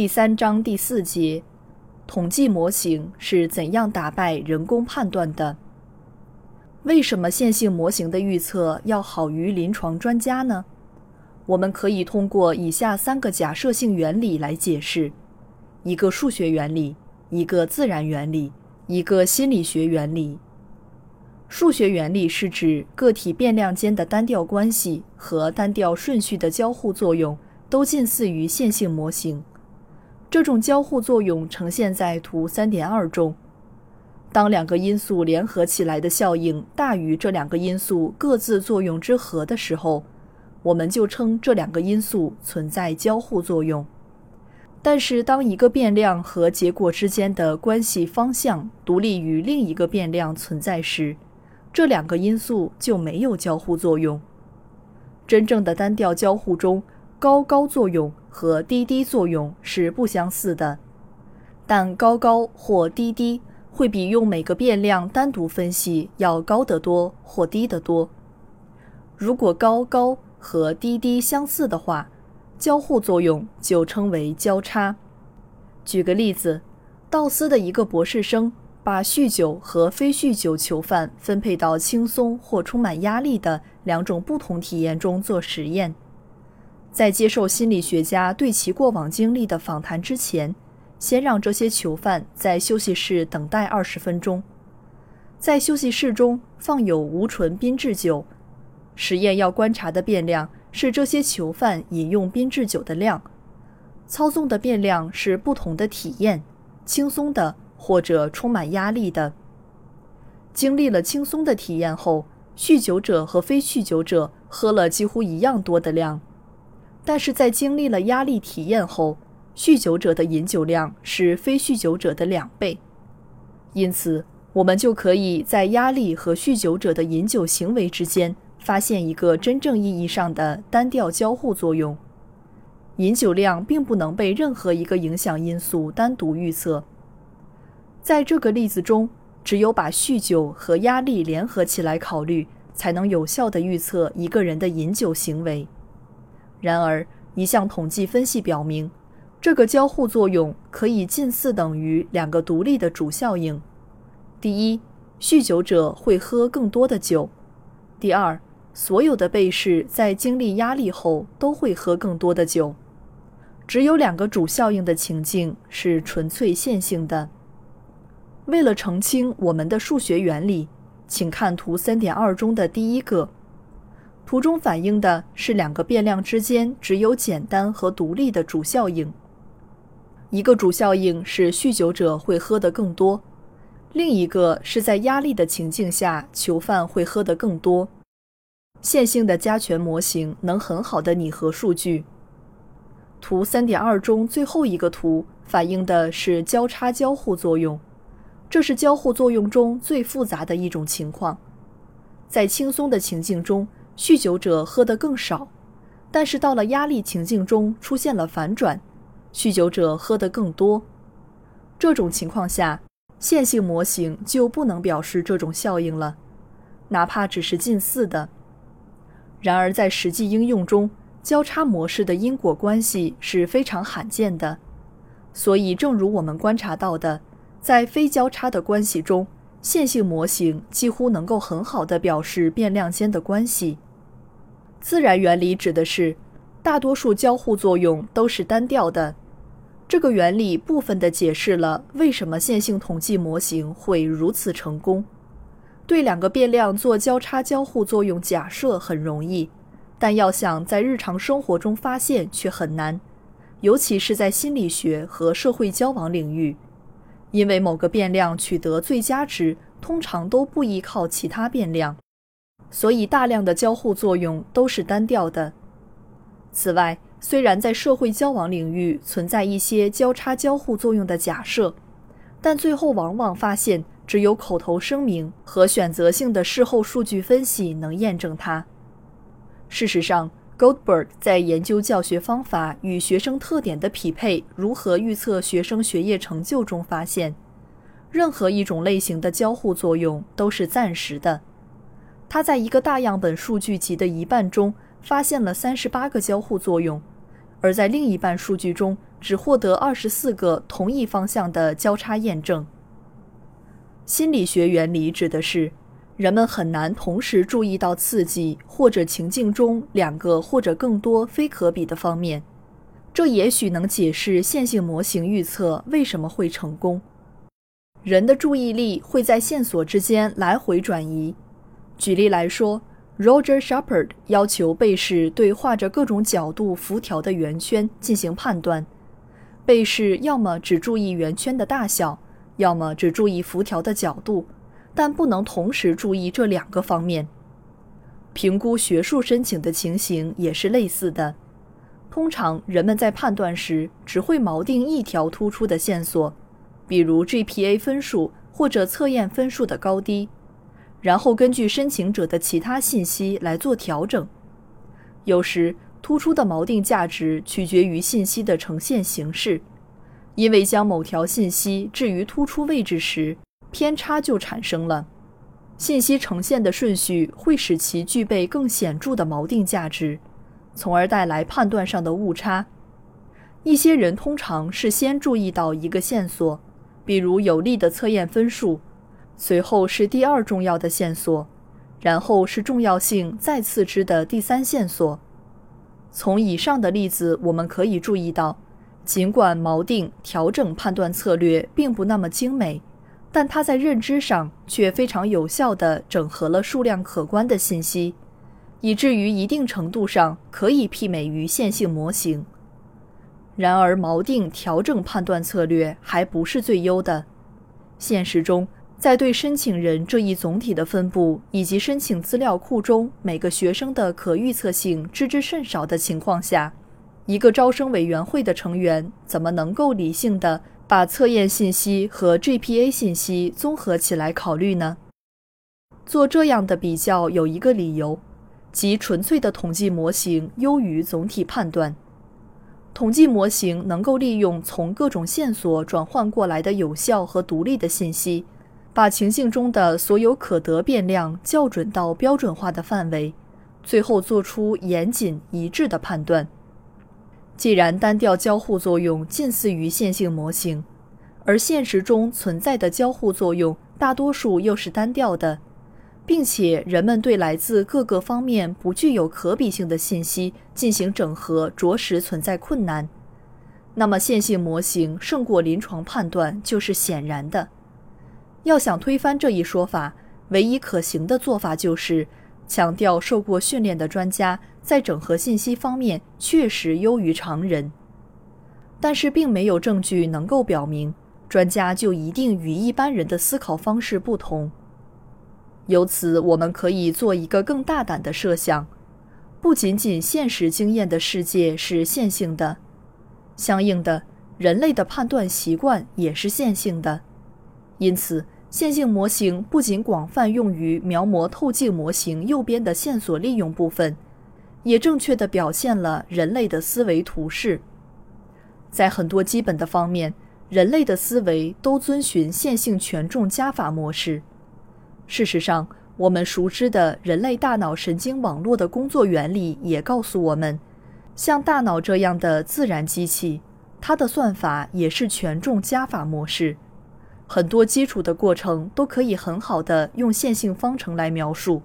第三章第四节：统计模型是怎样打败人工判断的？为什么线性模型的预测要好于临床专家呢？我们可以通过以下三个假设性原理来解释：一个数学原理，一个自然原理，一个心理学原理。数学原理是指个体变量间的单调关系和单调顺序的交互作用都近似于线性模型。这种交互作用呈现在图三点二中。当两个因素联合起来的效应大于这两个因素各自作用之和的时候，我们就称这两个因素存在交互作用。但是，当一个变量和结果之间的关系方向独立于另一个变量存在时，这两个因素就没有交互作用。真正的单调交互中，高高作用。和低低作用是不相似的，但高高或低低会比用每个变量单独分析要高得多或低得多。如果高高和低低相似的话，交互作用就称为交叉。举个例子，道斯的一个博士生把酗酒和非酗酒囚犯分配到轻松或充满压力的两种不同体验中做实验。在接受心理学家对其过往经历的访谈之前，先让这些囚犯在休息室等待二十分钟。在休息室中放有无醇宾制酒。实验要观察的变量是这些囚犯饮用宾制酒的量。操纵的变量是不同的体验：轻松的或者充满压力的。经历了轻松的体验后，酗酒者和非酗酒者喝了几乎一样多的量。但是在经历了压力体验后，酗酒者的饮酒量是非酗酒者的两倍，因此我们就可以在压力和酗酒者的饮酒行为之间发现一个真正意义上的单调交互作用。饮酒量并不能被任何一个影响因素单独预测。在这个例子中，只有把酗酒和压力联合起来考虑，才能有效地预测一个人的饮酒行为。然而，一项统计分析表明，这个交互作用可以近似等于两个独立的主效应：第一，酗酒者会喝更多的酒；第二，所有的被试在经历压力后都会喝更多的酒。只有两个主效应的情境是纯粹线性的。为了澄清我们的数学原理，请看图三点二中的第一个。图中反映的是两个变量之间只有简单和独立的主效应。一个主效应是酗酒者会喝得更多，另一个是在压力的情境下囚犯会喝得更多。线性的加权模型能很好的拟合数据。图三点二中最后一个图反映的是交叉交互作用，这是交互作用中最复杂的一种情况。在轻松的情境中。酗酒者喝得更少，但是到了压力情境中出现了反转，酗酒者喝得更多。这种情况下，线性模型就不能表示这种效应了，哪怕只是近似的。然而，在实际应用中，交叉模式的因果关系是非常罕见的。所以，正如我们观察到的，在非交叉的关系中，线性模型几乎能够很好地表示变量间的关系。自然原理指的是，大多数交互作用都是单调的。这个原理部分地解释了为什么线性统计模型会如此成功。对两个变量做交叉交互作用假设很容易，但要想在日常生活中发现却很难，尤其是在心理学和社会交往领域，因为某个变量取得最佳值通常都不依靠其他变量。所以，大量的交互作用都是单调的。此外，虽然在社会交往领域存在一些交叉交互作用的假设，但最后往往发现只有口头声明和选择性的事后数据分析能验证它。事实上，Goldberg 在研究教学方法与学生特点的匹配如何预测学生学业成就中发现，任何一种类型的交互作用都是暂时的。他在一个大样本数据集的一半中发现了三十八个交互作用。而在另一半数据中，只获得二十四个同一方向的交叉验证。心理学原理指的是，人们很难同时注意到刺激或者情境中两个或者更多非可比的方面。这也许能解释线性模型预测为什么会成功。人的注意力会在线索之间来回转移。举例来说。Roger Shepard 要求被试对画着各种角度辐条的圆圈进行判断。被试要么只注意圆圈的大小，要么只注意辐条的角度，但不能同时注意这两个方面。评估学术申请的情形也是类似的。通常，人们在判断时只会锚定一条突出的线索，比如 GPA 分数或者测验分数的高低。然后根据申请者的其他信息来做调整。有时突出的锚定价值取决于信息的呈现形式，因为将某条信息置于突出位置时，偏差就产生了。信息呈现的顺序会使其具备更显著的锚定价值，从而带来判断上的误差。一些人通常是先注意到一个线索，比如有利的测验分数。随后是第二重要的线索，然后是重要性再次之的第三线索。从以上的例子，我们可以注意到，尽管锚定调整判断策略并不那么精美，但它在认知上却非常有效地整合了数量可观的信息，以至于一定程度上可以媲美于线性模型。然而，锚定调整判断策略还不是最优的，现实中。在对申请人这一总体的分布以及申请资料库中每个学生的可预测性知之甚少的情况下，一个招生委员会的成员怎么能够理性的把测验信息和 GPA 信息综合起来考虑呢？做这样的比较有一个理由，即纯粹的统计模型优于总体判断。统计模型能够利用从各种线索转换过来的有效和独立的信息。把情境中的所有可得变量校准到标准化的范围，最后做出严谨一致的判断。既然单调交互作用近似于线性模型，而现实中存在的交互作用大多数又是单调的，并且人们对来自各个方面不具有可比性的信息进行整合着实存在困难，那么线性模型胜过临床判断就是显然的。要想推翻这一说法，唯一可行的做法就是强调受过训练的专家在整合信息方面确实优于常人。但是，并没有证据能够表明专家就一定与一般人的思考方式不同。由此，我们可以做一个更大胆的设想：不仅仅现实经验的世界是线性的，相应的，人类的判断习惯也是线性的。因此，线性模型不仅广泛用于描摹透镜模型右边的线索利用部分，也正确地表现了人类的思维图式。在很多基本的方面，人类的思维都遵循线性权重加法模式。事实上，我们熟知的人类大脑神经网络的工作原理也告诉我们，像大脑这样的自然机器，它的算法也是权重加法模式。很多基础的过程都可以很好的用线性方程来描述。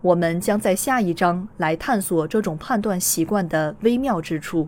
我们将在下一章来探索这种判断习惯的微妙之处。